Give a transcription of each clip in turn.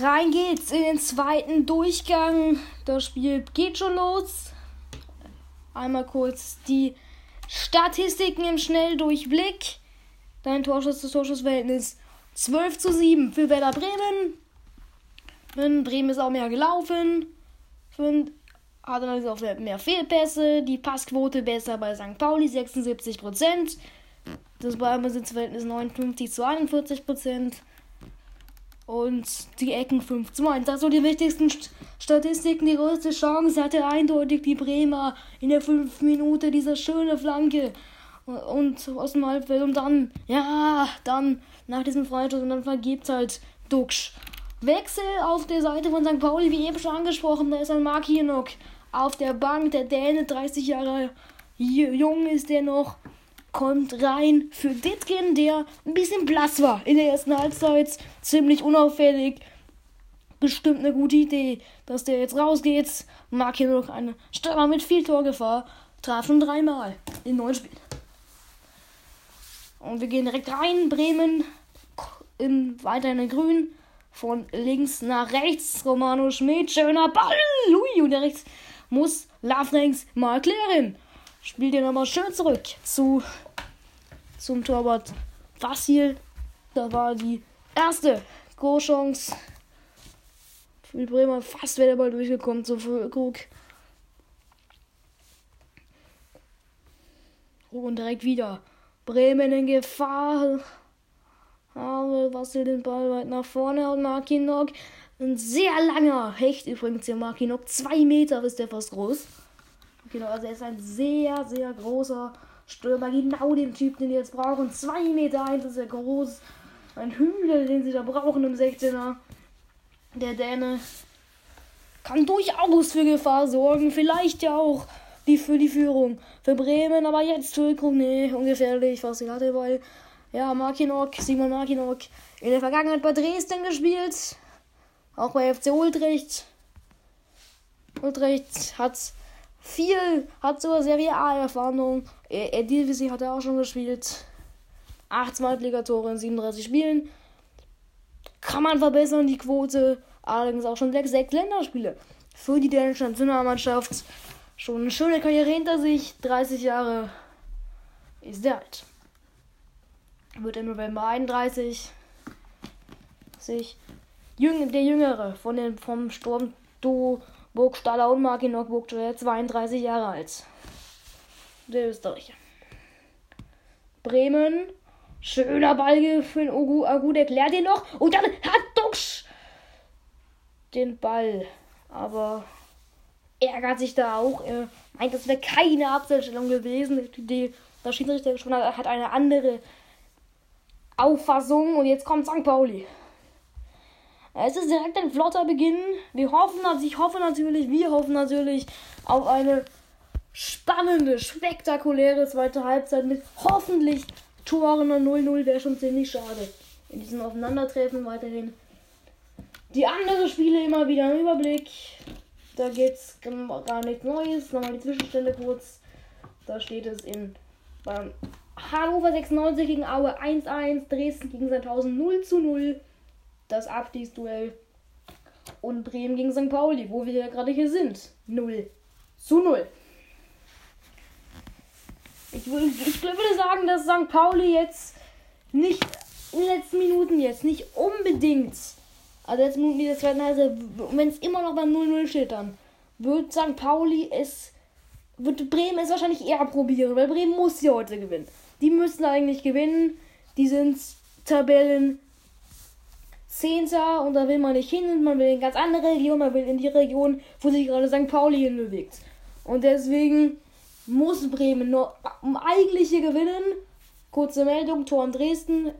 Rein geht's in den zweiten Durchgang. Das Spiel geht schon los. Einmal kurz die Statistiken im Schnelldurchblick. Dein Torschuss zu Torschussverhältnis 12 zu 7 für Werder Bremen. In Bremen ist auch mehr gelaufen. Und hat dann auch mehr Fehlpässe. Die Passquote besser bei St. Pauli 76%. Das Ballbesitzverhältnis 59 zu 41%. Und die Ecken 5 zu 1. Das sind die wichtigsten Statistiken. Die größte Chance hatte eindeutig die Bremer in der 5 Minute dieser schöne Flanke. Und aus dem Halbfeld. Und dann, ja, dann nach diesem Freistoß. Und dann vergibt halt Duxch. Wechsel auf der Seite von St. Pauli, wie eben schon angesprochen. Da ist ein Mark Hinnock auf der Bank. Der Däne, 30 Jahre jung ist der noch kommt rein für Ditkin, der ein bisschen blass war in der ersten Halbzeit. Ziemlich unauffällig. Bestimmt eine gute Idee, dass der jetzt rausgeht. Mag hier noch eine Stürmer mit viel Torgefahr. Traf schon dreimal in neun Spielen. Und wir gehen direkt rein. Bremen in, weiter in Grün. Von links nach rechts. Romano Schmidt. Schöner Ball. Ui, und der rechts muss Lafrenks mal klären. Spielt den nochmal schön zurück zu zum Torwart Vasil. Da war die erste Großchance für Bremer. Fast wäre der Ball durchgekommen zu Krug. Und direkt wieder. Bremen in Gefahr. Aber Vasil den Ball weit nach vorne und Markinok. Ein sehr langer Hecht übrigens hier Markinok. Zwei Meter ist der fast groß. Genau, also er ist ein sehr, sehr großer Stürmer, genau den Typ, den die jetzt brauchen. 2 Meter 1 ist er groß. Ein Hügel, den sie da brauchen im 16er. Der Däne kann durchaus für Gefahr sorgen. Vielleicht ja auch die für die Führung für Bremen. Aber jetzt Füllkrug, nee, ungefährlich. Was sie hatte, weil ja, Markinok, Simon Markinok, in der Vergangenheit bei Dresden gespielt. Auch bei FC Ultrecht. Ultrecht hat viel, hat sogar Serie A-Erfahrung. Eredivisie hat er auch schon gespielt. 8 Zweitligatore in 37 Spielen. Kann man verbessern, die Quote. Allerdings auch schon 6, 6 Länderspiele. Für die dänische Nationalmannschaft. Schon eine schöne Karriere hinter sich. 30 Jahre ist der alt. Wird im November 31. Sich. Jüng, der Jüngere von dem, vom Sturm Duo Burgstaller und Markinok Burgstaller, 32 Jahre alt. Der Österreicher. Bremen. Schöner Ball für den Ogu. Agu, der klärt ihn noch. Und dann hat Duxch den Ball. Aber ärgert sich da auch. Er meint, das wäre keine Absetzstellung gewesen. Die, der Schiedsrichter schon hat eine andere Auffassung. Und jetzt kommt St. Pauli. Es ist direkt ein flotter Beginn. Wir hoffen, also ich hoffe natürlich, wir hoffen natürlich auf eine spannende, spektakuläre zweite Halbzeit mit hoffentlich Toren und 0-0 wäre schon ziemlich schade. In diesem Aufeinandertreffen weiterhin. Die anderen Spiele immer wieder im Überblick. Da geht's gar nichts Neues. Nochmal die Zwischenstände kurz. Da steht es in beim Hannover 96 gegen Aue 1-1, Dresden gegen Sandhausen 0 0 das Abstiegsduell. Und Bremen gegen St. Pauli, wo wir ja gerade hier sind. 0 zu 0. Ich, ich würde sagen, dass St. Pauli jetzt nicht in den letzten Minuten jetzt nicht unbedingt, also jetzt Minuten dieser zweiten Halbzeit, wenn es immer noch beim 0-0 steht, dann wird St. Pauli es, wird Bremen es wahrscheinlich eher probieren, weil Bremen muss ja heute gewinnen. Die müssen eigentlich gewinnen. Die sind Tabellen Zehnter und da will man nicht hin und man will in ganz andere Region, man will in die Region, wo sich gerade St. Pauli hin bewegt. Und deswegen muss Bremen nur um eigentlich hier gewinnen. Kurze Meldung, Tor in Dresden,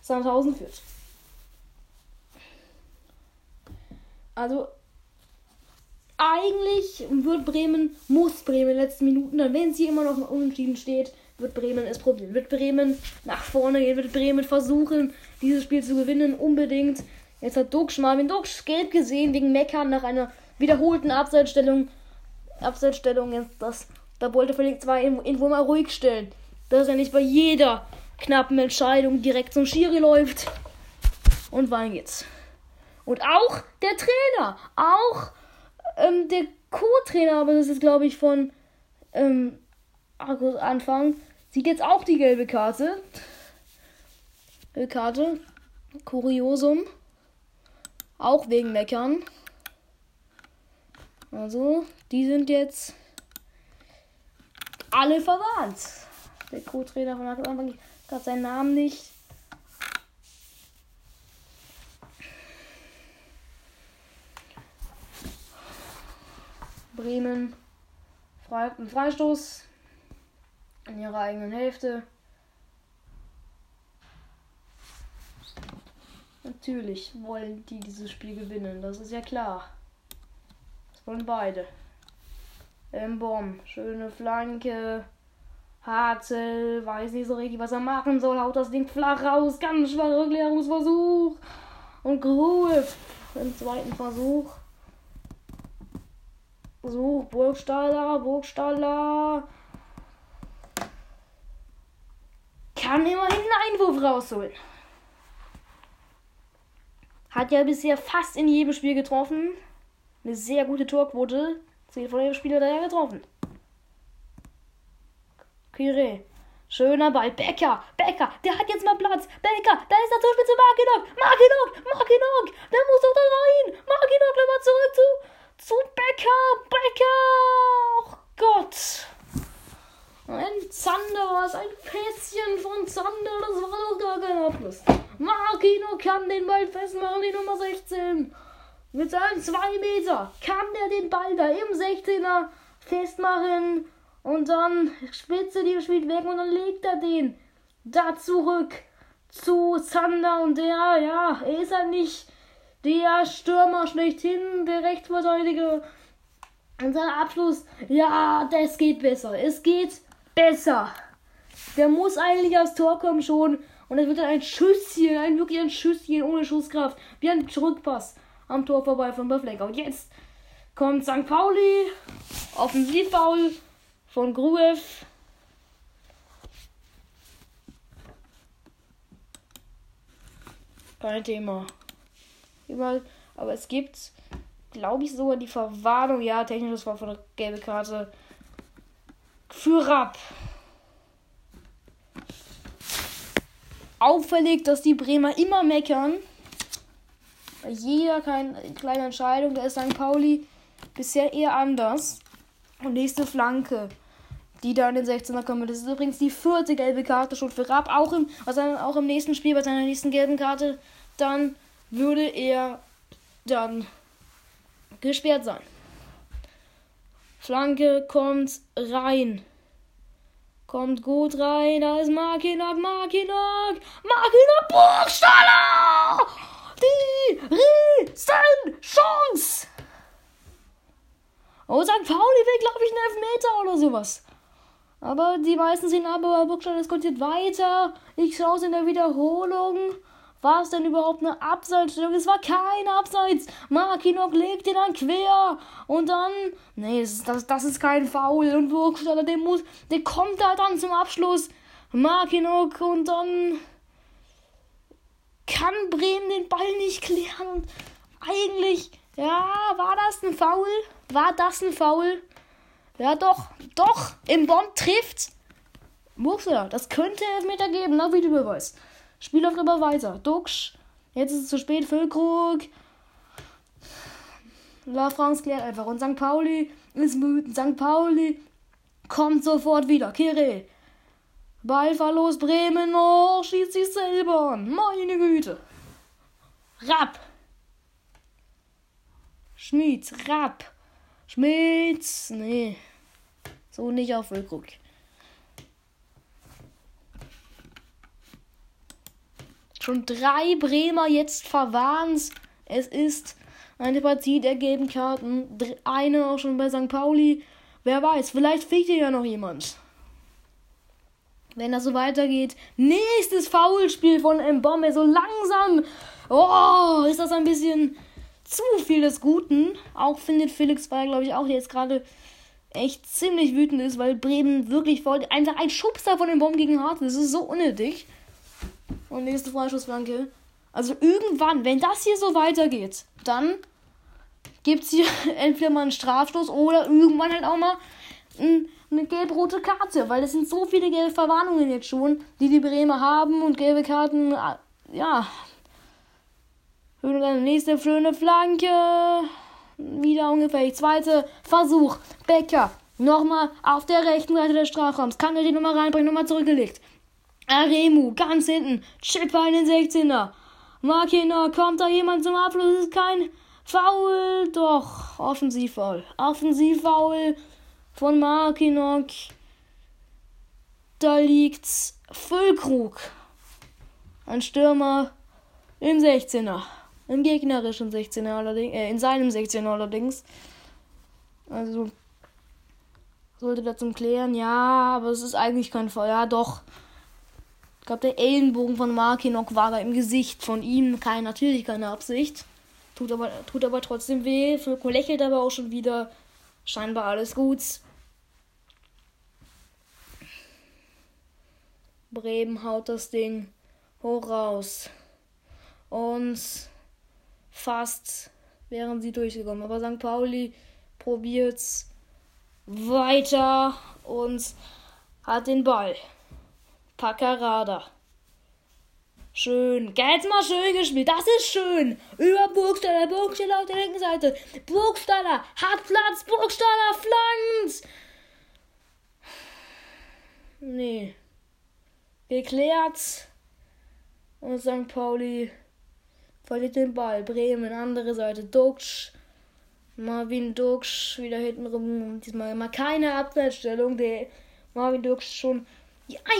Sandhausen führt. Also eigentlich wird Bremen, muss Bremen in den letzten Minuten, dann wenn sie immer noch unentschieden steht, wird Bremen es probieren. Wird Bremen nach vorne gehen, wird Bremen versuchen, dieses Spiel zu gewinnen, unbedingt. Jetzt hat Dux Marvin Dux gelb gesehen wegen Meckern nach einer wiederholten Abseitsstellung. Abseitsstellung ist das. Da wollte Felix zwar irgendwo mal ruhig stellen. Dass er nicht bei jeder knappen Entscheidung direkt zum Schiri läuft. Und Wein geht's. Und auch der Trainer, auch ähm, der Co-Trainer, aber das ist glaube ich von ähm, Anfang, sieht jetzt auch die gelbe Karte. Karte. Kuriosum. Auch wegen Meckern. Also, die sind jetzt alle verwarnt. Der Co-Trainer von Anfang hat seinen Namen nicht. Bremen Freistoß in ihrer eigenen Hälfte. Natürlich wollen die dieses Spiel gewinnen, das ist ja klar. Das wollen beide. Embom, schöne Flanke. Harzel, weiß nicht so richtig, was er machen soll, haut das Ding flach raus, ganz schwacher Rückklärungsversuch. Und Gruev im zweiten Versuch. So, Burgstaller, Burgstaller. Kann immerhin einen Einwurf rausholen. Hat ja bisher fast in jedem Spiel getroffen. Eine sehr gute Torquote. Zehn von jedem Spiel hat er ja getroffen. Kire. Schöner Ball. Becker. Becker. Der hat jetzt mal Platz. Becker. Da ist der Zuspitze Markinok. Markinok. Markinok. Der muss doch da rein. Markinok nochmal zurück zu zu Becker, Becker! Oh Gott! Ein Zander war es, ein Pässchen von Zander, das war doch gar kein Abschluss. Markino kann den Ball festmachen, die Nummer 16. Mit seinen 2 Meter kann er den Ball da im 16er festmachen und dann spitze die spielt weg und dann legt er den da zurück zu Zander und der, ja, er ist halt nicht der Stürmer schlechthin, der Rechtsverteidiger. Und sein Abschluss, ja, das geht besser. Es geht besser. Der muss eigentlich aufs Tor kommen schon. Und es wird dann ein Schüsschen, ein wirklich ein Schüsschen ohne Schusskraft. Wie ein Rückpass am Tor vorbei von Böflecker. Und jetzt kommt St. Pauli. Offensivfoul von Gruev. Kein Thema überall. Aber es gibt, glaube ich, sogar die Verwarnung. Ja, technisch, das war von der gelbe Karte. Für Rapp. Auffällig, dass die Bremer immer meckern. Bei jeder kleine, Entscheidung, da ist St. Pauli bisher eher anders. Und nächste Flanke, die da in den 16er kommt. Das ist übrigens die vierte gelbe Karte schon für Rapp. Auch im, also auch im nächsten Spiel bei seiner nächsten gelben Karte dann würde er dann gesperrt sein. Flanke kommt rein. Kommt gut rein. Da ist Markinak, Markinak, Markinak, Burgstaller! Die Chance! Oh, St. Pauli will, glaube ich, einen Elfmeter oder sowas. Aber die meisten sehen aber, Burgstaller, jetzt weiter. Ich schaue es in der Wiederholung. War es denn überhaupt eine Abseitsstellung? Es war kein Abseits. Makinok legt ihn dann quer. Und dann. Nee, das, das, ist kein Foul. Und Burgstaller, der muss. Der kommt da dann zum Abschluss. Makinok und dann. Kann Bremen den Ball nicht klären. Und eigentlich. Ja, war das ein Foul? War das ein Foul? Ja, doch. Doch. Im Bomb trifft. Burgstaller. Das könnte Elfmeter geben. Na, Videobeweis. Spiel läuft aber weiter. Duxch. Jetzt ist es zu spät. Füllkrug. La France klärt einfach. Und St. Pauli ist wütend. St. Pauli kommt sofort wieder. Kirill. Ballverlust Bremen. Oh, schießt sich selber an. Meine Güte. Rapp. Schmieds. Rapp. Schmieds. Nee. So nicht auf Füllkrug. Schon drei Bremer jetzt verwarnt. Es ist eine Partie der gelben Karten. Eine auch schon bei St. Pauli. Wer weiß, vielleicht fehlt hier ja noch jemand. Wenn das so weitergeht. Nächstes Foulspiel von Mbombe. So langsam. Oh, ist das ein bisschen zu viel des Guten. Auch findet Felix Bayer, glaube ich, auch, jetzt gerade echt ziemlich wütend ist, weil Bremen wirklich voll. Einfach ein Schubser von dem Bomb gegen Hart. Das ist so unnötig. Und nächste Freischussflanke. Also irgendwann, wenn das hier so weitergeht, dann gibt es hier entweder mal einen Strafstoß oder irgendwann halt auch mal eine gelb-rote Karte, weil es sind so viele gelbe Verwarnungen jetzt schon, die die Bremer haben und gelbe Karten, ja. Nächste schöne Flanke. Wieder ungefähr. Zweite Versuch. Becker. Nochmal auf der rechten Seite des Strafraums. Kann er die nochmal reinbringen. Nochmal zurückgelegt. Aremu ganz hinten. Chipper in den 16er. Makina, kommt da jemand zum Abschluss? Ist kein Foul. Doch, Offensivfoul. Offensivfoul von Markinok. Da liegt's Füllkrug. Ein Stürmer im 16er. Im gegnerischen 16er allerdings. Äh, in seinem 16er allerdings. Also. Sollte da zum Klären, ja, aber es ist eigentlich kein Fall. Ja, doch. Ich glaube, der Ellenbogen von Markinok war da im Gesicht von ihm. Kein, natürlich keine Absicht. Tut aber, tut aber trotzdem weh. Fulko lächelt aber auch schon wieder. Scheinbar alles gut. Bremen haut das Ding hoch raus. Und fast wären sie durchgekommen. Aber St. Pauli probiert's weiter und hat den Ball. Packerada. Schön. Jetzt mal schön gespielt. Das ist schön. Über Burgstaller. Burgstaller auf der linken Seite. Burgstaller hat Platz. Burgstaller flankt. Nee. Geklärt. Und St. Pauli verliert den Ball. Bremen, andere Seite. Duxch. Marvin Duxch wieder hinten rum. Diesmal mal keine Abseitsstellung. Der Marvin Duxch schon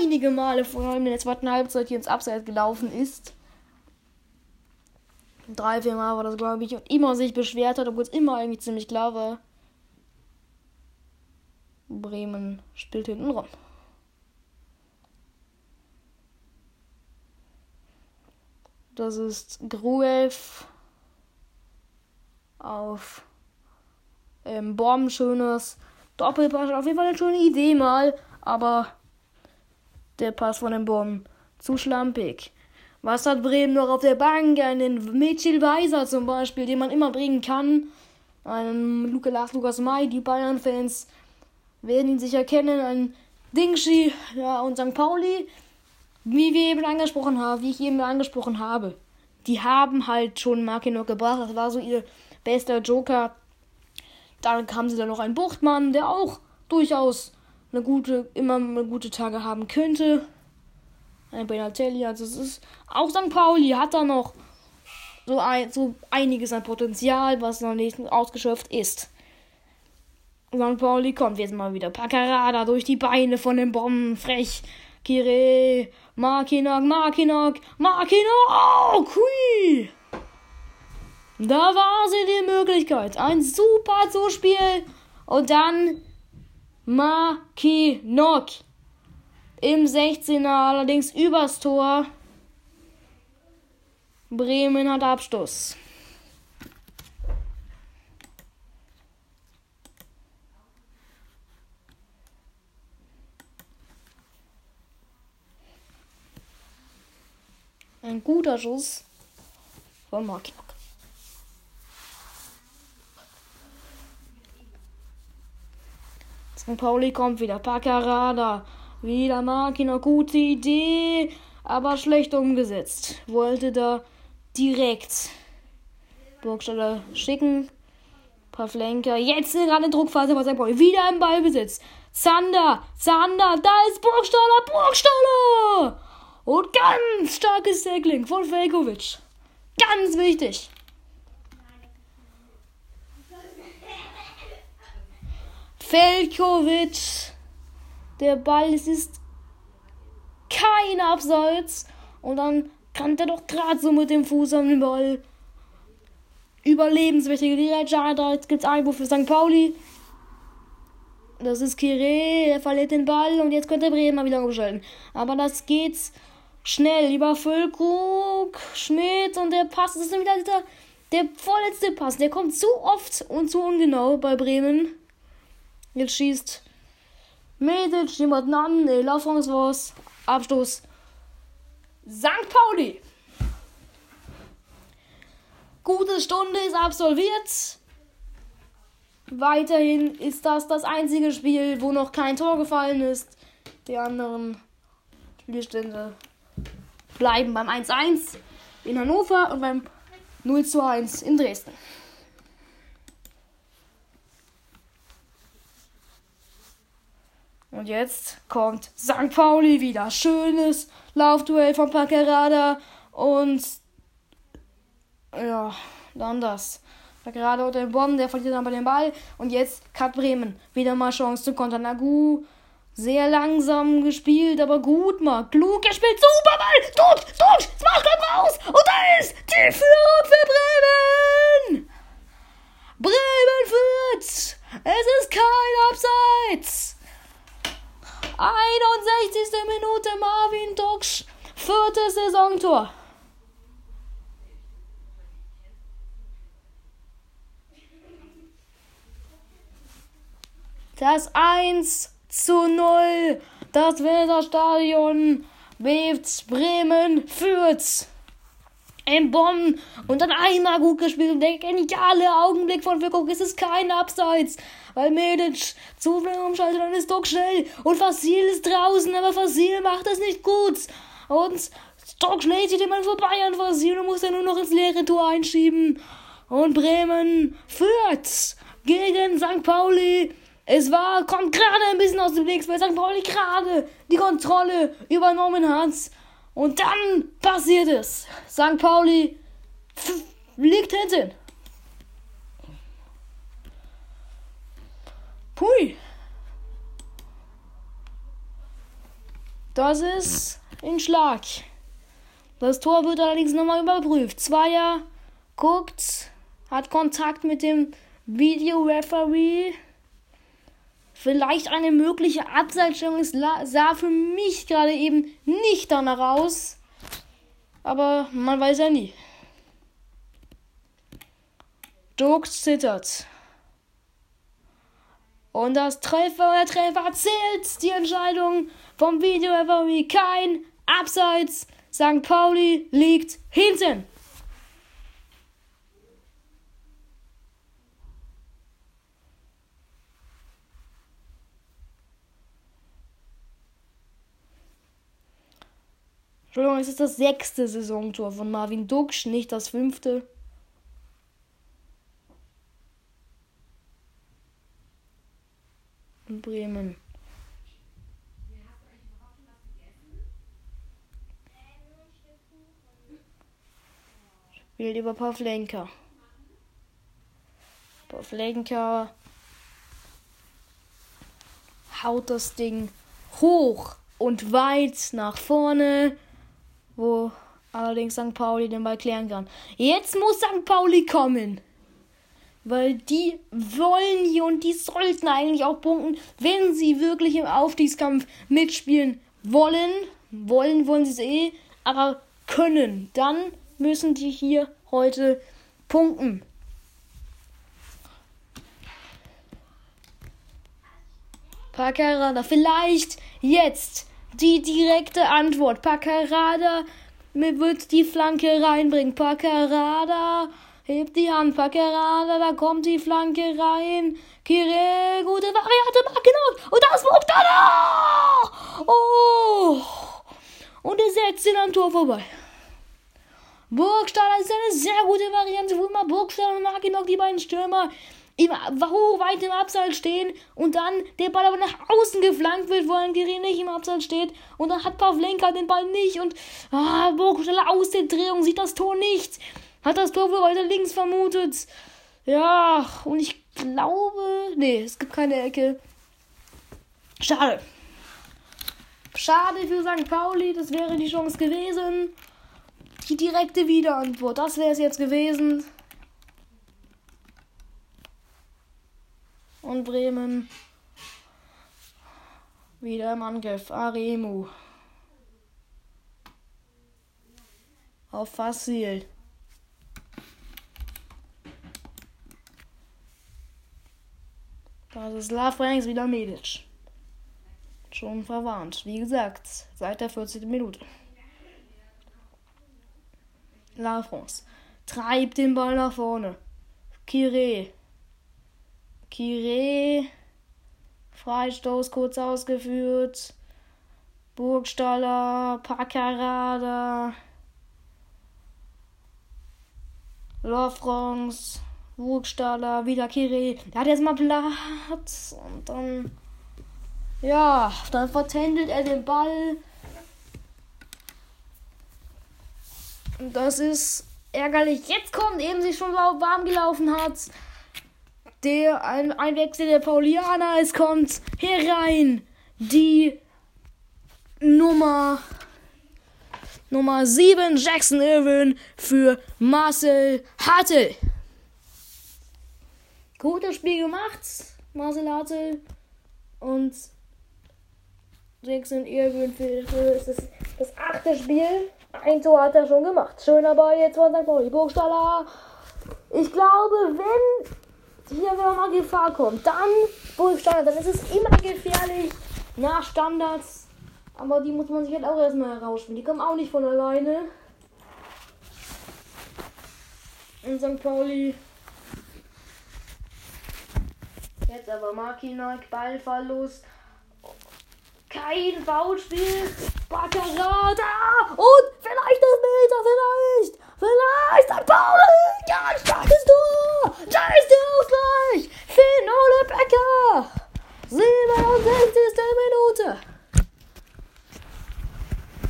einige Male vor allem in der zweiten Halbzeit hier ins Abseits gelaufen ist. Drei, vier Mal war das, glaube ich, und immer sich beschwert hat, obwohl es immer eigentlich ziemlich klar war. Bremen spielt hinten rum. Das ist Gruev auf ähm, Bomben, schönes Doppelpass. Auf jeden Fall eine schöne Idee mal, aber der Pass von den Bomben zu schlampig. Was hat Bremen noch auf der Bank? Einen Mitchell Weiser zum Beispiel, den man immer bringen kann. Einen Luke Lars Lukas May, die Bayern-Fans werden ihn sicher kennen. Ein Dingshi, ja, und St. Pauli wie wir eben angesprochen haben, wie ich eben angesprochen habe, die haben halt schon Makino gebracht. Das war so ihr bester Joker. Dann kam sie dann noch ein Buchtmann, der auch durchaus eine gute, immer eine gute Tage haben könnte. Ein Benatelli, also es ist auch St. Pauli hat da noch so, ein, so einiges an Potenzial, was noch nicht ausgeschöpft ist. St. Pauli kommt jetzt mal wieder. Paccarada durch die Beine von den Bomben, frech. Kire, Makinak, Makinak, Makinak, hui! Da war sie die Möglichkeit. Ein super Zuspiel. Und dann Makinok. Im 16er allerdings übers Tor. Bremen hat Abstoß. Ein guter Schuss von Markinok. St. Pauli kommt wieder. Paccarada. Wieder Markinok. Gute Idee, aber schlecht umgesetzt. Wollte da direkt Burgstaller schicken. Paar Flenker. Jetzt gerade Druckphase bei St. Pauli. Wieder im Ballbesitz. Zander, Zander, da ist Burgstaller, Burgstaller! Und ganz starkes Tackling von Velkovic. Ganz wichtig. Velkovic. Der Ball, es ist kein Abseits. Und dann kann der doch gerade so mit dem Fuß an den Ball. Überlebenswichtige direkt. Da gibt es Einwurf für St. Pauli. Das ist Kire, er verliert den Ball und jetzt könnte Bremen mal wieder umschalten. Aber das geht's Schnell über Füllkrug, Schmidt und der Pass. Das ist wieder der, der vorletzte Pass. Der kommt zu oft und zu ungenau bei Bremen. Jetzt schießt Medic jemanden an. Nee, Laufungswurst. Abstoß. St. Pauli. Gute Stunde ist absolviert. Weiterhin ist das das einzige Spiel, wo noch kein Tor gefallen ist. Die anderen Spielstände bleiben beim 1-1 in Hannover und beim 0-1 in Dresden. Und jetzt kommt St. Pauli wieder. Schönes Laufduell von Packerada und ja, dann das. Packerada unter den Bomben, der verliert dann bei den Ball. Und jetzt Kat Bremen. Wieder mal Chance zu kontern. Nagu sehr langsam gespielt, aber gut mal. Klug gespielt. Super Ball. Tut, tut. Es macht raus. Und da ist die Führung für. Bremen führt. Es ist kein Abseits. 61. Minute Marvin Duksch, viertes Saisontor. Das 1 zu 0. Das Weserstadion bebt. Bremen führt. Ein Bomben und dann einmal gut gespielt und der geniale Augenblick von Wirkung. Es ist kein Abseits weil Medic zu schnell umschaltet, dann ist Doc schnell und Fasil ist draußen, aber Fasil macht das nicht gut. Und Doc schnell zieht jemand vorbei an Fasil und muss dann nur noch ins leere Tor einschieben. Und Bremen führt gegen St. Pauli. Es war, kommt gerade ein bisschen aus dem Nichts, weil St. Pauli gerade die Kontrolle übernommen hat. Und dann passiert es. St. Pauli liegt hinten. Pui. Das ist ein Schlag. Das Tor wird allerdings nochmal überprüft. Zweier guckt, hat Kontakt mit dem Videoreferee. Vielleicht eine mögliche Abseitsstellung sah für mich gerade eben nicht danach aus. Aber man weiß ja nie. Duck zittert. Und das Treffer, der Treffer zählt die Entscheidung vom Video wie kein Abseits. St. Pauli liegt hinten. Entschuldigung, es ist das sechste Saisontor von Marvin Duksch, nicht das fünfte. in Bremen. Spielt über Pavlenka. Pavlenka haut das Ding hoch und weit nach vorne, wo allerdings St. Pauli den Ball klären kann. Jetzt muss St. Pauli kommen. Weil die wollen hier und die sollten eigentlich auch punkten, wenn sie wirklich im Aufstiegskampf mitspielen wollen. Wollen, wollen sie es eh, aber können. Dann müssen die hier heute punkten. Paccarada, vielleicht jetzt die direkte Antwort. Paccarada wird die Flanke reinbringen. Paccarada Hebt die Hand, gerade, da kommt die Flanke rein. Kirill, gute Variante, macht genau. Und das da! Oh! Und er setzt ihn am Tor vorbei. Burgstaller ist eine sehr gute Variante, wo immer Burgstaller und Maginok, die beiden Stürmer, im, hoch weit im Abseits stehen und dann der Ball aber nach außen geflankt wird, wo ein Kirill nicht im Abseits steht und dann hat Pavlenka den Ball nicht und ah, Burgstaller aus der Drehung sieht das Tor nicht. Hat das Tor wohl weiter links vermutet. Ja, und ich glaube. Nee, es gibt keine Ecke. Schade. Schade für St. Pauli, das wäre die Chance gewesen. Die direkte Wiederantwort, das wäre es jetzt gewesen. Und Bremen wieder im Angriff. Aremu. Auf Fasil. Bratislav Ranks wieder Medic. Schon verwarnt. Wie gesagt, seit der 14. Minute. La France. treibt den Ball nach vorne. Kire. Kire. Freistoß kurz ausgeführt. Burgstaller, Paccarada. Lofrongs, Burgstaller, wieder Kire. Der hat jetzt mal Platz. Und dann. Ja, dann vertändelt er den Ball. Und das ist ärgerlich. Jetzt kommt eben sich schon warm gelaufen hat. Der ein Einwechsel der Paulianer. Es kommt herein die Nummer Nummer 7 Jackson Irwin für Marcel Hartel. Gutes Spiel gemacht, Marcel Hartel. Und Jackson Irwin für, für das, das achte Spiel. Ein Tor hat er schon gemacht. Schöner Ball jetzt von St. Pauli. Burgstaller. Ich glaube, wenn hier mal Gefahr kommt, dann Burgstaller, dann ist es immer gefährlich nach Standards aber die muss man sich halt auch erstmal herausfinden. Die kommen auch nicht von alleine. In St. Pauli. Jetzt aber Makinak, Ballverlust. Kein Foulspiel. Baccarada. Und vielleicht das Meter, vielleicht. Vielleicht St. Pauli. Ganz starkes Tor. Da ist der Ausgleich. Finn Becker. 67. Minute.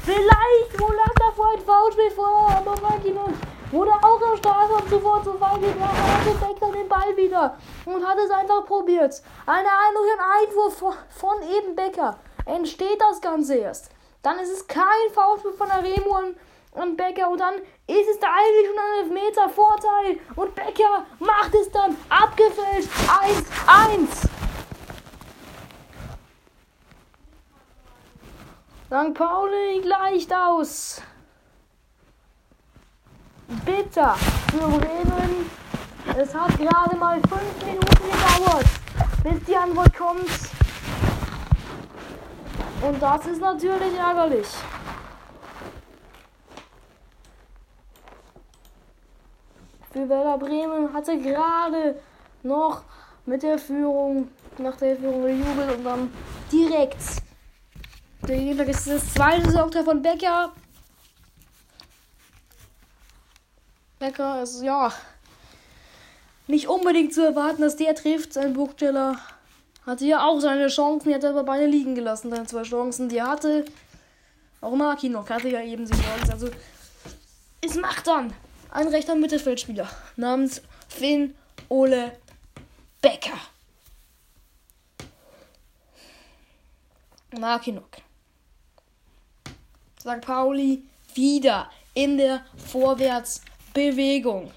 Vielleicht wo lag da vor ein Foulspiel vor, aber Martinez wurde auch im Strafraum sofort zu Foul gebracht, hatte Becker den Ball wieder und hat es einfach probiert. Eine ein Einwurf von eben Becker entsteht das Ganze erst. Dann ist es kein Foulspiel von Aremo und, und Becker und dann ist es da eigentlich schon ein Elfmeter Vorteil und Becker macht es dann abgefälscht 1-1. St. Pauli gleicht aus. Bitter für Bremen. Es hat gerade mal fünf Minuten gedauert, bis die Antwort kommt. Und das ist natürlich ärgerlich. Für Werder Bremen hatte gerade noch mit der Führung, nach der Führung gejubelt und dann direkt der ist das zweite Saisontor von Becker. Becker ist ja nicht unbedingt zu erwarten, dass der trifft. Sein Buchsteller hatte ja auch seine Chancen, die hat er aber beide liegen gelassen. Seine zwei Chancen, die er hatte. Auch Maki noch hatte ja eben sie. Also es macht dann ein rechter Mittelfeldspieler namens Finn Ole Becker. Makinok. St. Pauli wieder in der Vorwärtsbewegung.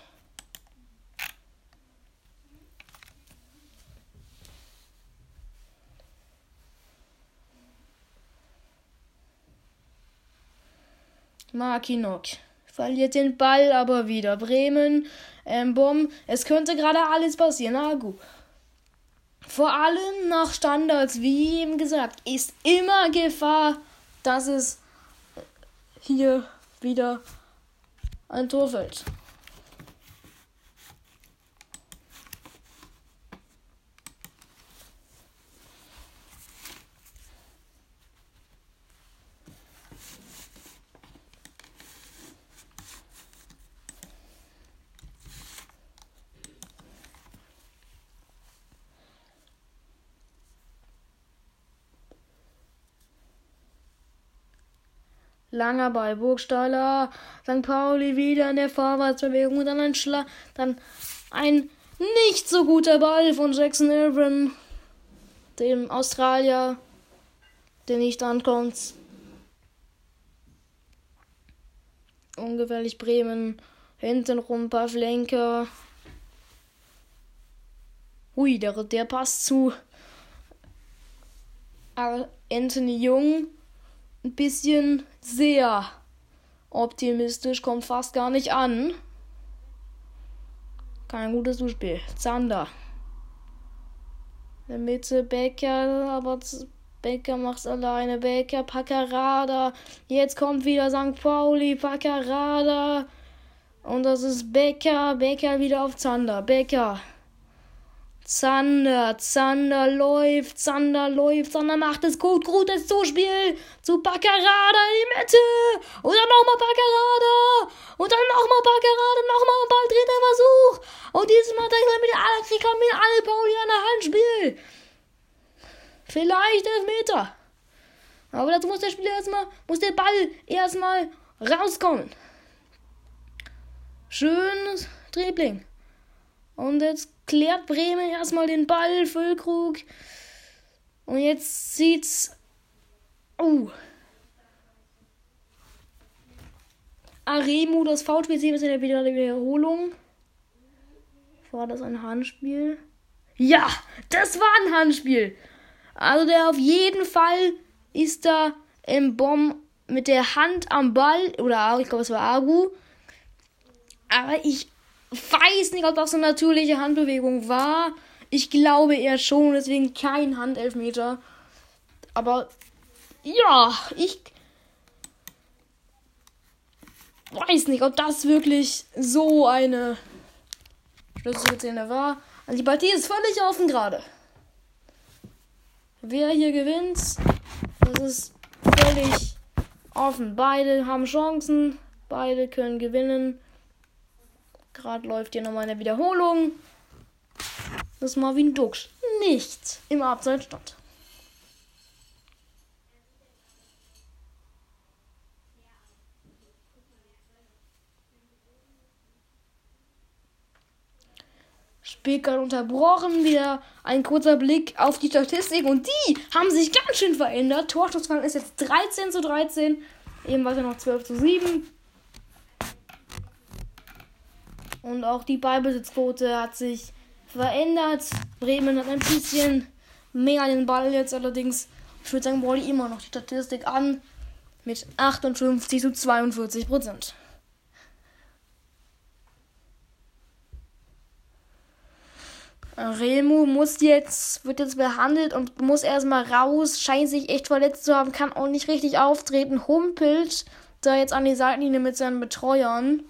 Makinok verliert den Ball aber wieder. Bremen, ähm, Bomb. Es könnte gerade alles passieren. Na gut. Vor allem nach Standards, wie eben gesagt, ist immer Gefahr, dass es hier wieder ein Tor fällt. Langer Ball, Burgstaller, St. Pauli wieder in der Vorwärtsbewegung und dann ein Schla dann ein nicht so guter Ball von Jackson Irvin, dem Australier, der nicht ankommt. Ungefährlich Bremen, hintenrum Pavlenka. Hui, der, der passt zu Anthony Jung ein bisschen sehr optimistisch, kommt fast gar nicht an. Kein gutes Zuspiel. Zander. In der Mitte Becker, aber Becker macht's alleine. Becker, Paccarada. Jetzt kommt wieder St. Pauli, Paccarada. Und das ist Becker. Becker wieder auf Zander. Becker. Zander, Zander läuft, Zander läuft, Zander macht es gut, gutes Zuspiel zu Baccarada in die Mitte. Und dann nochmal Baccarada. Und dann nochmal Baccarada, nochmal ein Ball, dritter Versuch. Und dieses Mal denkt er mit aller Krieg mit alle Pauli an der Handspiel. Vielleicht Elfmeter. Aber dazu muss der Spieler erstmal, muss der Ball erstmal rauskommen. Schönes Dribbling. Und jetzt klärt Bremen erstmal den Ball, Füllkrug. Und jetzt sieht's. Oh. Aremu, das Foulspiel wir in der Wiederholung. War das ein Handspiel? Ja, das war ein Handspiel. Also der auf jeden Fall ist da im Bomb mit der Hand am Ball. Oder ich glaube, es war Agu. Aber ich weiß nicht, ob das eine natürliche Handbewegung war. Ich glaube eher schon, deswegen kein Handelfmeter. Aber ja, ich weiß nicht, ob das wirklich so eine Schlüsselszene war. Also die Partie ist völlig offen gerade. Wer hier gewinnt, das ist völlig offen. Beide haben Chancen, beide können gewinnen. Gerade läuft hier nochmal eine Wiederholung. Das Marvin Dux nicht im Abseits stand. Spiel unterbrochen. Wieder ein kurzer Blick auf die Statistik und die haben sich ganz schön verändert. Torschussfang ist jetzt 13 zu 13. Eben war es ja noch 12 zu 7. Und auch die Ballbesitzquote hat sich verändert. Bremen hat ein bisschen mehr den Ball jetzt allerdings. Ich würde sagen, Wally immer noch die Statistik an mit 58 zu 42 Prozent. Remo muss jetzt, wird jetzt behandelt und muss erstmal raus, scheint sich echt verletzt zu haben, kann auch nicht richtig auftreten, humpelt da jetzt an die Seitenlinie mit seinen Betreuern.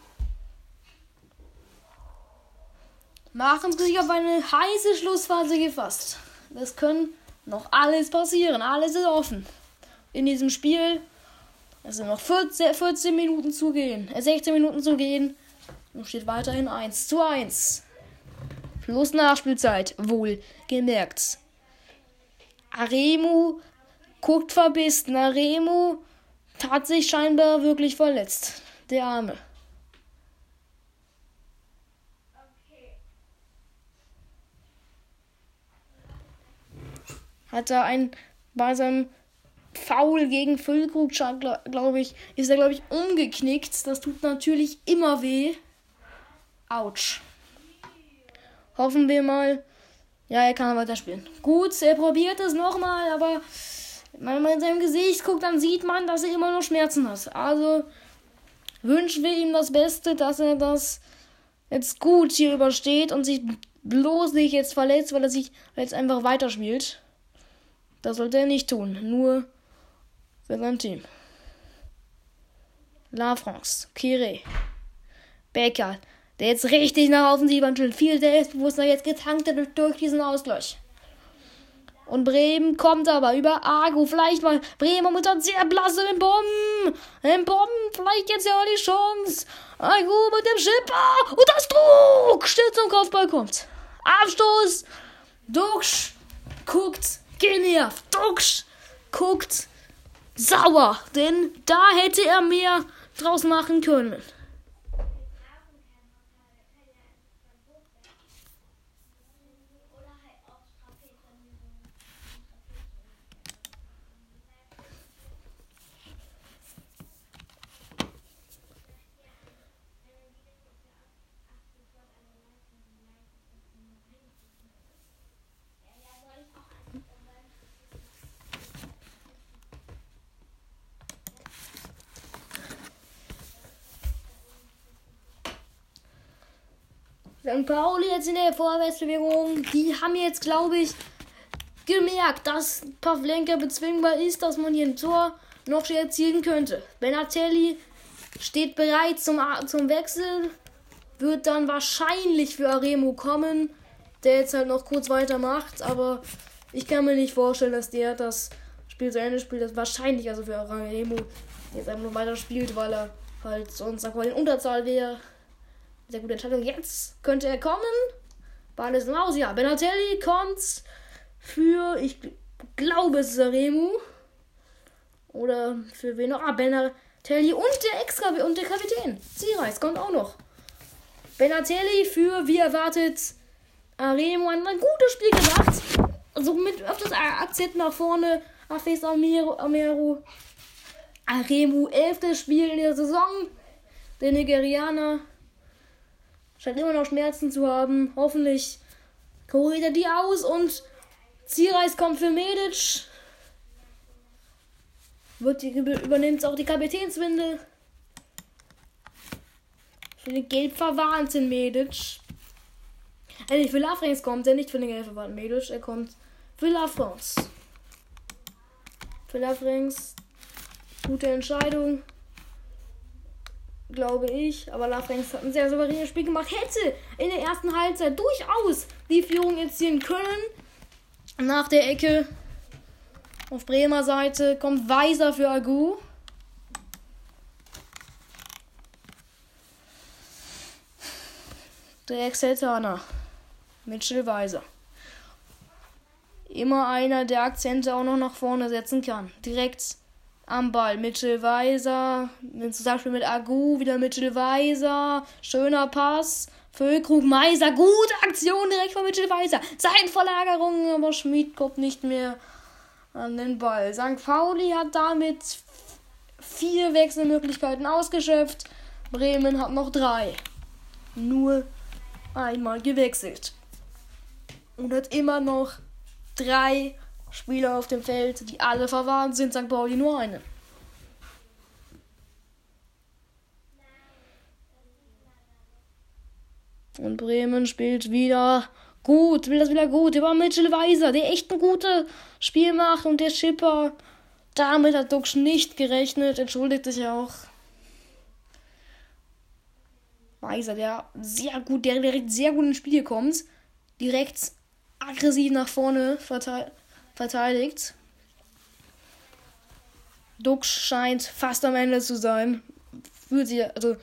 Machen sich auf eine heiße Schlussphase gefasst. Das können noch alles passieren. Alles ist offen. In diesem Spiel. Es sind noch 14, 14 Minuten zu gehen. 16 äh, Minuten zu gehen. Und steht weiterhin 1 zu 1. Plus Nachspielzeit. Wohl gemerkt. Aremu guckt verbissen. Aremu hat sich scheinbar wirklich verletzt. Der Arme. Hat er ein bei seinem Foul gegen Füllkrug, glaube ich, ist er, glaube ich, umgeknickt. Das tut natürlich immer weh. Autsch. Hoffen wir mal. Ja, er kann weiterspielen. Gut, er probiert es nochmal, aber wenn man in seinem Gesicht guckt, dann sieht man, dass er immer noch Schmerzen hat. Also wünschen wir ihm das Beste, dass er das jetzt gut hier übersteht und sich bloß nicht jetzt verletzt, weil er sich jetzt einfach weiterspielt. Das sollte er nicht tun, nur für sein Team. La France, Kire, Becker, der jetzt richtig nach Offensiv anstellt. Viel Selbstbewusstsein jetzt getankt durch diesen Ausgleich. Und Bremen kommt aber über Argo. Vielleicht mal Bremen momentan sehr blasse im Bomben. Im Bomben, vielleicht jetzt ja die Chance. Argo mit dem Schipper. Und das Druck still zum Kopfball kommt. Abstoß. Duxch guckt genervt. Dux guckt sauer, denn da hätte er mehr draus machen können. St. Pauli jetzt in der Vorwärtsbewegung, die haben jetzt, glaube ich, gemerkt, dass Pavlenka bezwingbar ist, dass man hier ein Tor noch erzielen könnte. Benatelli steht bereit zum, zum Wechsel wird dann wahrscheinlich für Aremo kommen, der jetzt halt noch kurz weitermacht, aber ich kann mir nicht vorstellen, dass der das Spiel zu Ende spielt. Das wahrscheinlich also für Aremo jetzt einfach nur weiter spielt, weil er halt sonst mal in Unterzahl wäre. Sehr gute Entscheidung. Jetzt könnte er kommen. Ball ist raus. Ja, Benatelli kommt für, ich glaube, es ist Aremu. Oder für wen noch? Ah, Benatelli und der Extra und der Kapitän. Zierreis kommt auch noch. Benatelli für, wie erwartet, Aremo ein, ein gutes Spiel gemacht. Also mit öfters Akzent nach vorne. Afes Amero. Aremu, elftes Spiel in der Saison. Der Nigerianer scheint immer noch Schmerzen zu haben. Hoffentlich kuriert er die aus und Zierreis kommt für Medic. Wird die, übernimmt auch die Kapitänswinde. Für den gelb verwarnten Medic. Also nicht für Lafrance kommt er, nicht für den gelb verwarnten Medic. Er kommt für Lafrance. Für Lafrance. Gute Entscheidung glaube ich. Aber Lafrenz hat ein sehr souveränes Spiel gemacht. Hätte in der ersten Halbzeit durchaus die Führung erzielen können. Nach der Ecke auf Bremer Seite kommt Weiser für Agu. Der Exceltaner. Mitchell Weiser. Immer einer, der Akzente auch noch nach vorne setzen kann. Direkt am Ball. Mitchell Weiser, im Zusammenspiel mit Agu, wieder Mitchell Weiser, schöner Pass. Füllkrug, Meiser, gute Aktion direkt von Mitchell Weiser. Sein Verlagerung, aber Schmid kommt nicht mehr an den Ball. St. Pauli hat damit vier Wechselmöglichkeiten ausgeschöpft. Bremen hat noch drei. Nur einmal gewechselt. Und hat immer noch drei Spieler auf dem Feld, die alle verwarnt sind, St. Pauli nur eine. Und Bremen spielt wieder gut, will das wieder gut. Über Mitchell Weiser, der echt ein gutes Spiel macht und der Schipper. Damit hat Duxch nicht gerechnet, entschuldigt sich auch. Weiser, der sehr gut, der direkt sehr gut ins Spiel kommt. Direkt aggressiv nach vorne verteilt verteidigt. Dux scheint fast am Ende zu sein. Fühlt sich, also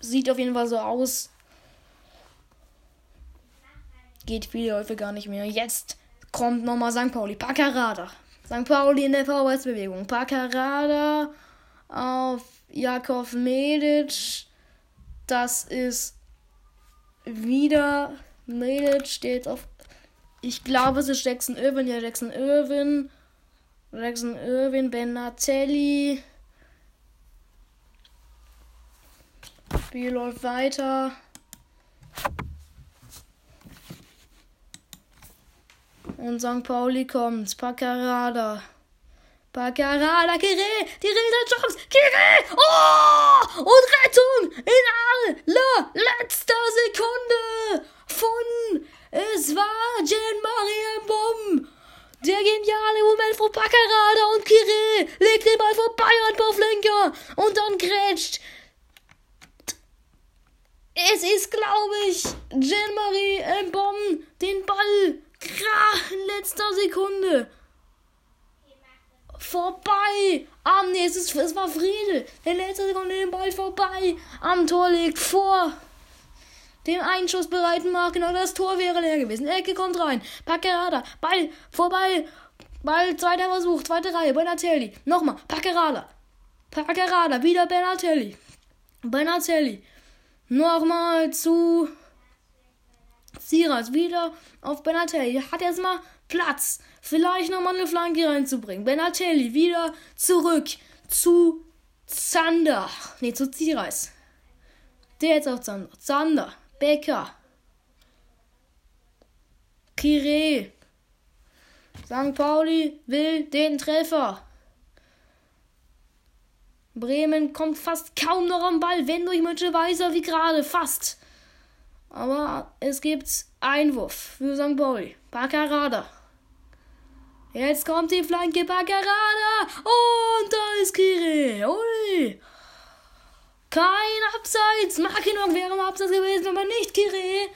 sieht auf jeden Fall so aus. Geht viele Läufe gar nicht mehr. Jetzt kommt nochmal St. Pauli. Paccarada. St. Pauli in der Vorwärtsbewegung. Paccarada auf Jakov Medic. Das ist wieder Medic steht auf ich glaube, es ist Jackson Irwin. Ja, Jackson Irwin. Jackson Irwin, Benatelli. Spiel läuft weiter. Und St. Pauli kommt. Paccarada. Paccarada, Kire, die Chance, Kire, oh, und Rettung in allerletzter Sekunde von es war Jean-Marie Bomb. Der geniale Moment von Paccarada und Kirill legt den Ball vorbei an Pavlenka und dann grätscht. Es ist, glaube ich, Jean-Marie Bomb den Ball in letzter Sekunde vorbei. Am, nee, es, ist, es war Friedel. In letzter Sekunde den Ball vorbei. Am Tor liegt vor dem einschussbereiten Mark. Genau das Tor wäre leer gewesen. Ecke kommt rein. Packerada. Ball vorbei. Ball, zweiter Versuch, zweite Reihe. Benatelli. Nochmal. Packerada. Packerada. Wieder Benatelli. Benatelli. Nochmal zu Siras. Wieder auf Benatelli. Hat jetzt mal Platz. Vielleicht nochmal eine Flanke reinzubringen. Benatelli. Wieder zurück zu Zander. Ne, zu Ziras. Der jetzt auf Zander. Zander. Becker. Kire. St. Pauli will den Treffer. Bremen kommt fast kaum noch am Ball, wenn durch Weiser wie gerade, fast. Aber es gibt Einwurf für St. Pauli. Baccarada. Jetzt kommt die Flanke Baccarada. Und da ist Kire. Ui. Kein Abseits. Mackinock wäre im Abseits gewesen, aber nicht Kire.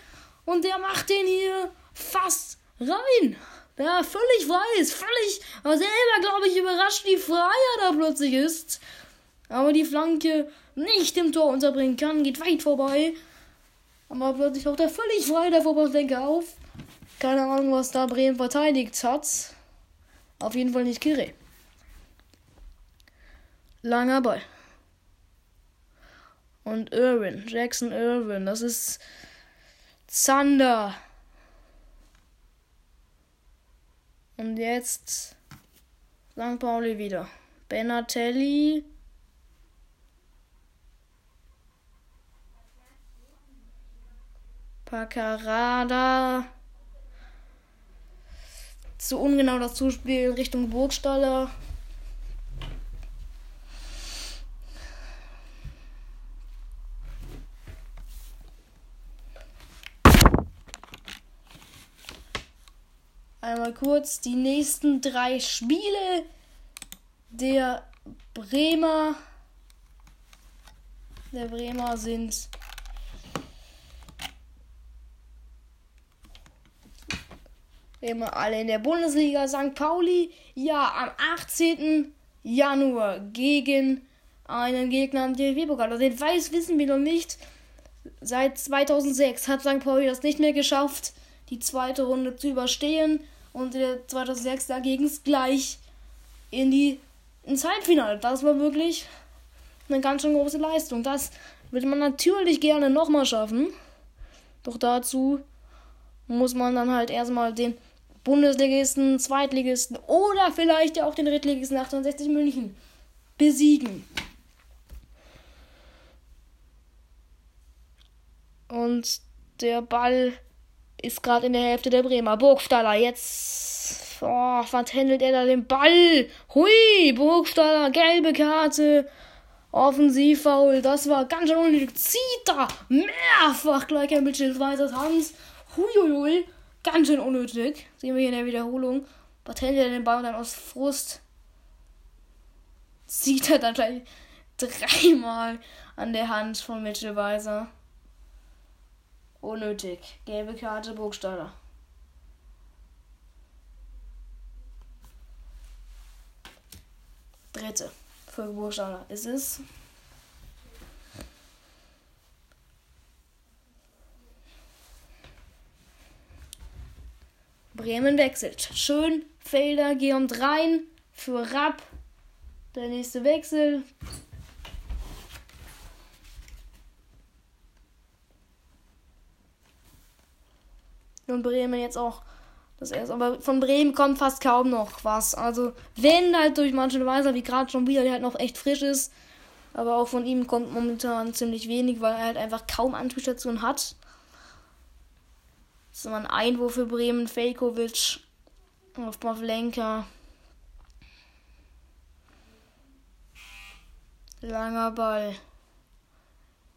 Und der macht den hier fast rein. Der völlig frei ist. Völlig selber, glaube ich, überrascht, wie frei er da plötzlich ist. Aber die Flanke nicht im Tor unterbringen kann, geht weit vorbei. Aber plötzlich taucht er völlig frei der Vorpasslenker auf. Keine Ahnung, was da Bremen verteidigt hat. Auf jeden Fall nicht Kire. Langer Ball. Und Irwin, Jackson Irwin, das ist Zander. Und jetzt St. Pauli wieder. Benatelli. Paccarada. Zu ungenau das Zuspiel Richtung Burgstaller. Einmal kurz die nächsten drei Spiele der Bremer. Der Bremer sind immer alle in der Bundesliga. St. Pauli, ja, am 18. Januar gegen einen Gegner im DFB-Pokal. Also den weiß, wissen wir noch nicht. Seit 2006 hat St. Pauli das nicht mehr geschafft, die zweite Runde zu überstehen. Und der 2006 dagegen gleich in die ins Halbfinale. Das war wirklich eine ganz schön große Leistung. Das würde man natürlich gerne nochmal schaffen. Doch dazu muss man dann halt erstmal den Bundesligisten, Zweitligisten oder vielleicht ja auch den Drittligisten 68 München besiegen. Und der Ball ist gerade in der Hälfte der Bremer. Burgstaller, jetzt. Oh, vertändelt er da den Ball? Hui, Burgstaller, gelbe Karte. Offensivfoul, das war ganz schön unnötig. Zieht da mehrfach gleich ein Mitchell Weisers Hans. Huiuiui. Ganz schön unnötig. Sehen wir hier in der Wiederholung. Bartelli den Ball dann aus Frust zieht er dann gleich dreimal an der Hand von Mitchell Weiser. Unnötig. Gelbe Karte Burgstaller. Dritte für Burgstaller. Ist es Bremen wechselt. Schön, Felder, und rein für Rapp. Der nächste Wechsel. Und Bremen jetzt auch das erste. Aber von Bremen kommt fast kaum noch was. Also, wenn halt durch manche Weiser, wie gerade schon wieder, der halt noch echt frisch ist. Aber auch von ihm kommt momentan ziemlich wenig, weil er halt einfach kaum Anspielstationen hat. Ein Einwurf für Bremen. Fejkovic auf Pavlenka. Langer Ball.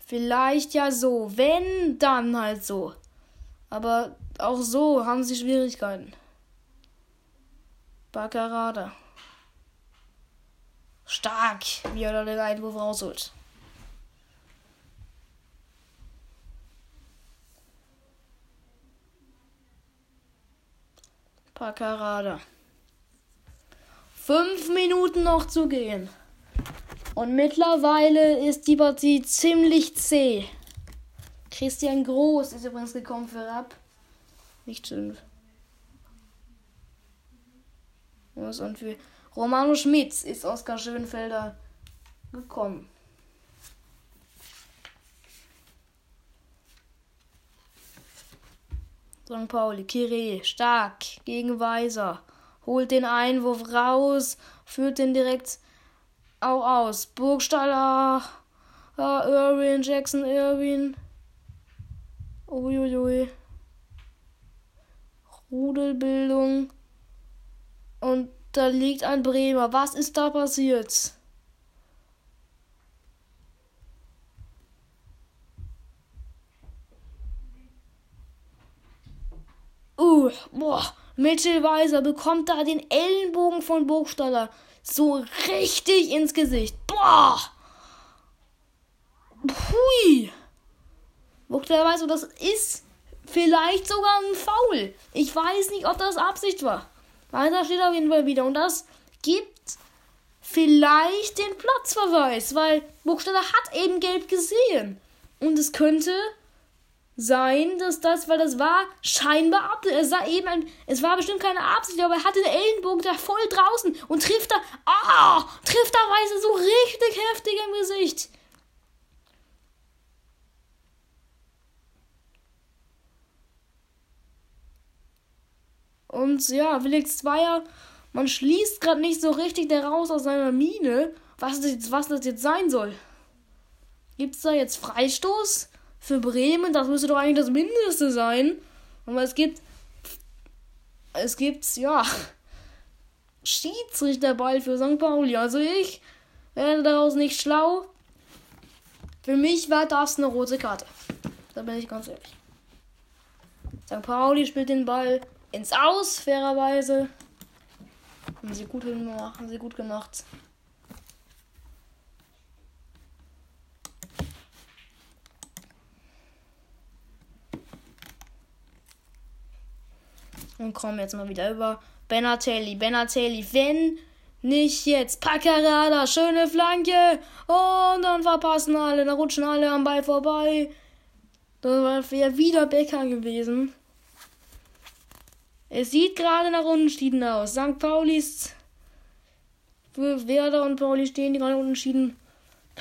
Vielleicht ja so. Wenn, dann halt so. Aber auch so haben sie Schwierigkeiten. Baccarada. Stark, wie er da den Einwurf rausholt. Paccarada. Fünf Minuten noch zu gehen. Und mittlerweile ist die Partie ziemlich zäh. Christian Groß ist übrigens gekommen für Rapp. Nicht fünf. Und für Romano Schmitz ist Oskar Schönfelder gekommen. St. Pauli, Kire, stark, gegen Weiser. Holt den Einwurf raus, führt den direkt auch aus. Burgstaller, ja, Irwin, Jackson, Irwin. Uiuiui. Rudelbildung. Und da liegt ein Bremer. Was ist da passiert? Uh, boah, Mitchell Weiser bekommt da den Ellenbogen von Burgstaller so richtig ins Gesicht. Boah! Hui. Burgstaller weiß, das ist vielleicht sogar ein Foul. Ich weiß nicht, ob das Absicht war. Weiter steht auf jeden Fall wieder. Und das gibt vielleicht den Platzverweis, weil Burgstaller hat eben gelb gesehen. Und es könnte sein, dass das, weil das war scheinbar Absicht. Es sah eben ein, es war bestimmt keine Absicht, aber er hatte den Ellenbogen da voll draußen und trifft da, ah, trifft da Weise so richtig heftig im Gesicht. Und ja, Felix Zweier, man schließt gerade nicht so richtig daraus aus seiner Mine, was das, jetzt, was das jetzt sein soll. Gibt es da jetzt Freistoß für Bremen? Das müsste doch eigentlich das Mindeste sein. Aber es gibt. Es gibt, ja. Schiedsrichterball für St. Pauli. Also ich werde daraus nicht schlau. Für mich war das eine rote Karte. Da bin ich ganz ehrlich. St. Pauli spielt den Ball ins Aus, fairerweise. Haben sie gut gemacht, haben sie gut gemacht. Und kommen jetzt mal wieder über Benatelli. Benatelli, wenn nicht jetzt. Paccarada, schöne Flanke. Und dann verpassen alle, da rutschen alle am Ball vorbei. Das wäre wieder Becker gewesen. Es sieht gerade nach Unentschieden aus. St. Pauli ist für Werder und Pauli stehen die gerade unentschieden.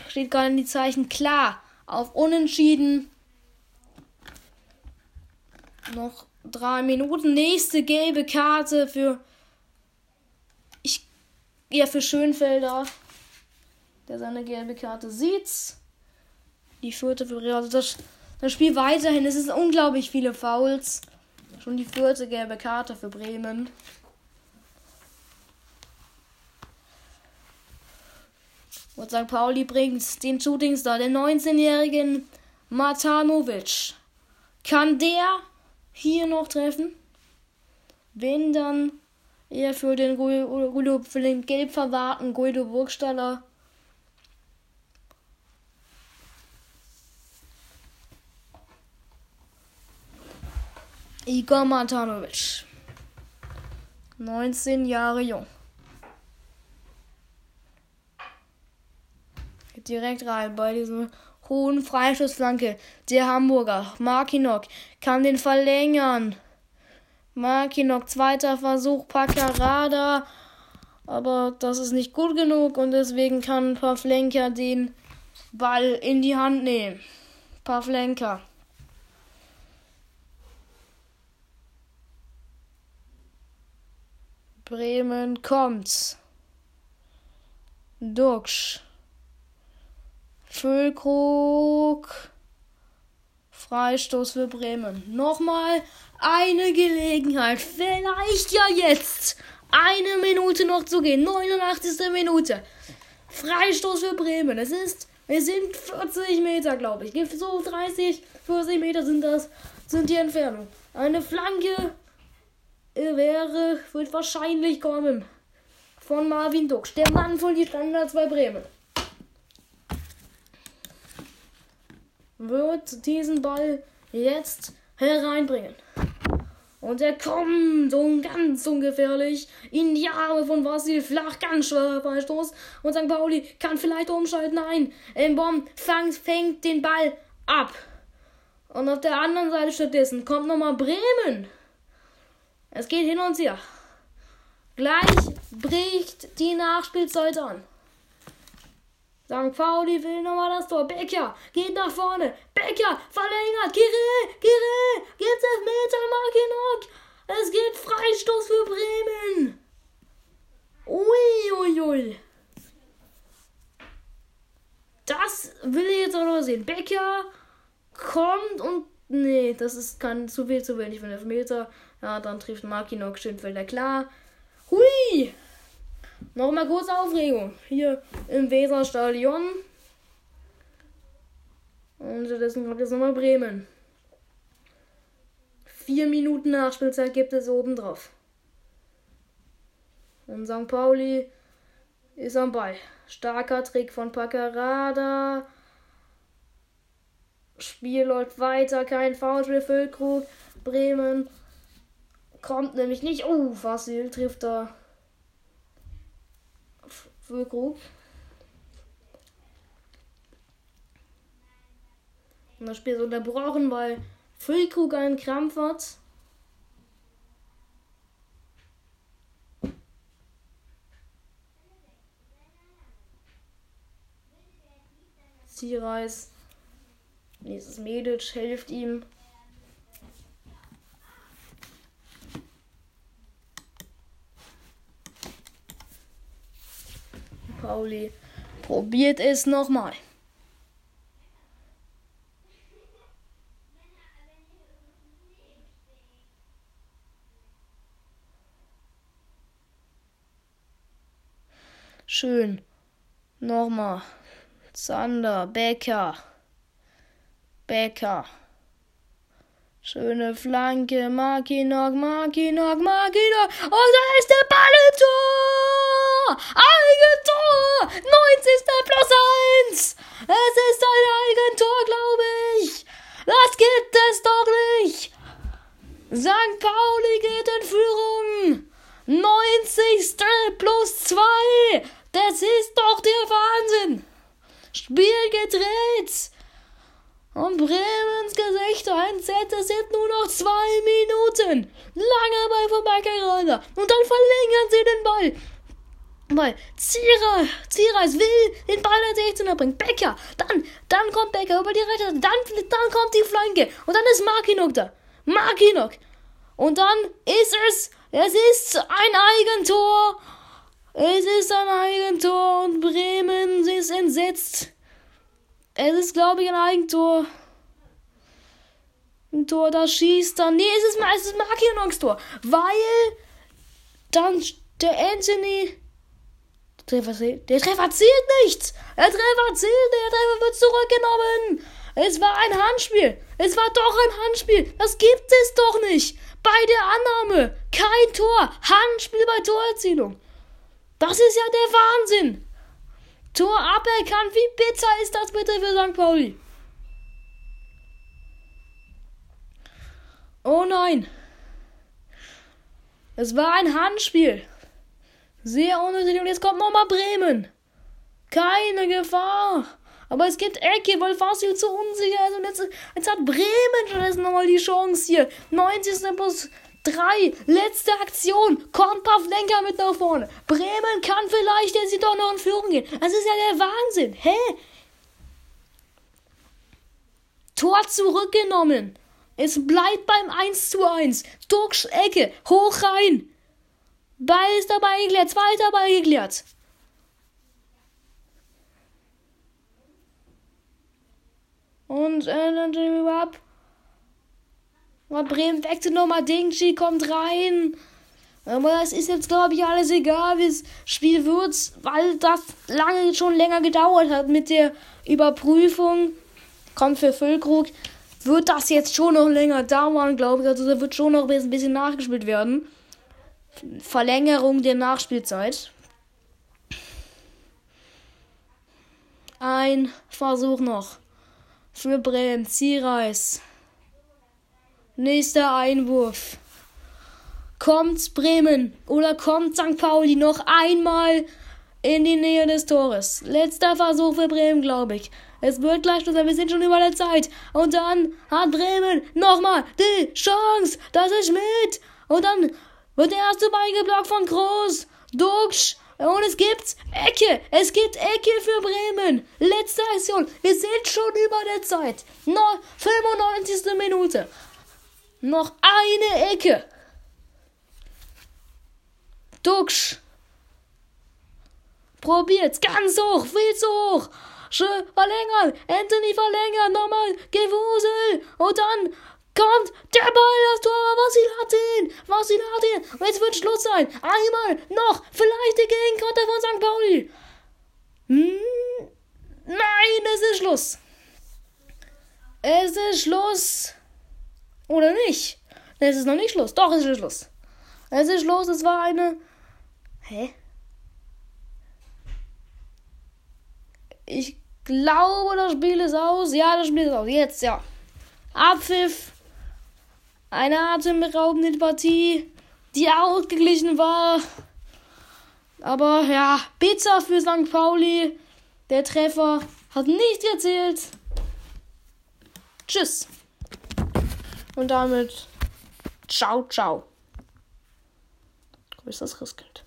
Steht gerade in die Zeichen klar auf Unentschieden. Noch drei Minuten. Nächste gelbe Karte für. Ich. Ja, für Schönfelder. Der seine gelbe Karte sieht. Die vierte für Real. Also das, das Spiel weiterhin. Es ist unglaublich viele Fouls. Schon die vierte gelbe Karte für Bremen. Und St. Pauli bringt den Shootingstar, den 19-jährigen Matanovic. Kann der hier noch treffen? Wenn dann eher für den, für den gelb verwahrten Guido Burgstaller Igor Matanovic. 19 Jahre jung. Direkt rein bei dieser hohen Freischussflanke. Der Hamburger, Markinok, kann den verlängern. Markinok, zweiter Versuch, Paccarada. Aber das ist nicht gut genug und deswegen kann Pavlenka den Ball in die Hand nehmen. Pavlenka. Bremen kommt. Duxch. Füllkrug. Freistoß für Bremen. Nochmal eine Gelegenheit. Vielleicht ja jetzt. Eine Minute noch zu gehen. 89. Minute. Freistoß für Bremen. Es ist, es sind 40 Meter, glaube ich. So 30, 40 Meter sind das, sind die Entfernung. Eine Flanke wäre, wird wahrscheinlich kommen. Von Marvin Dux, der Mann von die Standards bei Bremen. Wird diesen Ball jetzt hereinbringen. Und er kommt und ganz ungefährlich in die Arme von Vasil Flach. Ganz schwerer Freistoß. Und St. Pauli kann vielleicht umschalten. Nein, Mbom fängt, fängt den Ball ab. Und auf der anderen Seite stattdessen kommt nochmal Bremen. Es geht hin und her. Gleich bricht die Nachspielzeit an. St. Pauli will nochmal das Tor. Becker geht nach vorne. Becker verlängert. Kire, Kire, gibt's Meter, Markinok. Es geht Freistoß für Bremen. Uiuiui. Ui, ui. Das will ich jetzt auch noch sehen. Becker kommt und. Nee, das ist kann zu viel zu wenig den Elfmeter. Ja, dann trifft Makinok Schönfelder klar. Hui! Nochmal kurze Aufregung. Hier im Weserstadion. Und stattdessen kommt jetzt nochmal Bremen. Vier Minuten Nachspielzeit gibt es oben drauf. Und St. Pauli ist am Ball. Starker Trick von Paccarada. Spiel läuft weiter, kein Foul für. Bremen kommt nämlich nicht. Oh, Fasil trifft da Füllkrug. Und das Spiel ist unterbrochen, weil Füllkrug einen Krampf hat. Zierreis. Nächstes Medic hilft ihm. Pauli probiert es nochmal. Schön. Nochmal. Zander, Becker. Becker. Schöne Flanke, Makinok, Makinok, Makinok. Und da ist der Ball im Tor! Eigentor! 90. plus 1! Es ist ein Eigentor, glaube ich! Das gibt es doch nicht! St. Pauli geht in Führung! 90. plus 2! Das ist doch der Wahnsinn! Spiel gedreht! Und Bremens Gesicht einsetzt, es sind nur noch zwei Minuten. Lange Ball von Baccarada. Und dann verlängern sie den Ball. Weil Zierer, Zierer will den Ball an 16er bringen. Becker, dann, dann kommt Becker über die rechte, dann, dann kommt die Flanke. Und dann ist Markinok da. Markinok. Und dann ist es, es ist ein Eigentor. Es ist ein Eigentor und Bremen ist entsetzt. Es ist, glaube ich, ein Eigentor. Ein Tor, da schießt dann. Nee, es ist, es ist Markinoks Tor. Weil dann der Anthony. Der Treffer, der Treffer zählt nicht. Der Treffer zählt, der Treffer wird zurückgenommen. Es war ein Handspiel. Es war doch ein Handspiel. Das gibt es doch nicht. Bei der Annahme. Kein Tor. Handspiel bei Torerzielung. Das ist ja der Wahnsinn. Tor aberkannt. Wie bitter ist das bitte für St. Pauli? Oh nein. Es war ein Handspiel. Sehr unnötig. Und jetzt kommt nochmal Bremen. Keine Gefahr. Aber es gibt Ecke, weil Fasil zu unsicher ist. Und jetzt, jetzt hat Bremen schon nochmal die Chance hier. 90. plus 3. Letzte Aktion. Kommt Pavlenka mit nach vorne. Bremen kann vielleicht jetzt doch noch in Führung gehen. Das ist ja der Wahnsinn. Hä? Tor zurückgenommen. Es bleibt beim 1 zu 1. Duxch Ecke. Hoch rein. Ball ist dabei geklärt. Zweiter Ball geklärt. Und äh, dann ab. Und Bremen wechselt nochmal. Dingchi kommt rein. Aber das ist jetzt, glaube ich, alles egal, wie das Spiel wird, weil das lange schon länger gedauert hat mit der Überprüfung. Kommt für Füllkrug. Wird das jetzt schon noch länger dauern, glaube ich. Also da wird schon noch ein bisschen nachgespielt werden. Verlängerung der Nachspielzeit. Ein Versuch noch. Für Bremen. Zierreis. Nächster Einwurf. Kommt Bremen oder kommt St. Pauli noch einmal in die Nähe des Tores. Letzter Versuch für Bremen, glaube ich. Es wird gleich sein, wir sind schon über der Zeit. Und dann hat Bremen nochmal die Chance. Das ist Schmidt. Und dann wird der erste Ball geblockt von Groß. Duxch. Und es gibt Ecke. Es gibt Ecke für Bremen. Letzte Aktion. Wir sind schon über der Zeit. No 95. Minute. Noch eine Ecke. Duxch. Probiert's. Ganz hoch. Viel zu hoch. Verlängern. Anthony verlängert. Nochmal. Gewusel. Und dann kommt der Ball. Das Tor. Vasil hat ihn. Vasil hat ihn. Und jetzt wird Schluss sein. Einmal noch. Vielleicht die Gegenkonter von St. Pauli. Hm. Nein, es ist Schluss. Es ist Schluss. Oder nicht? Es ist noch nicht Schluss. Doch, es ist Schluss. Es ist Schluss. Es war eine. Hä? Ich glaube, das Spiel ist aus. Ja, das Spiel ist aus. Jetzt, ja. Abpfiff. Eine atemberaubende Partie, die ausgeglichen war. Aber ja, Pizza für St. Pauli. Der Treffer hat nicht gezählt. Tschüss. Und damit ciao, ciao. Größtes Risskind.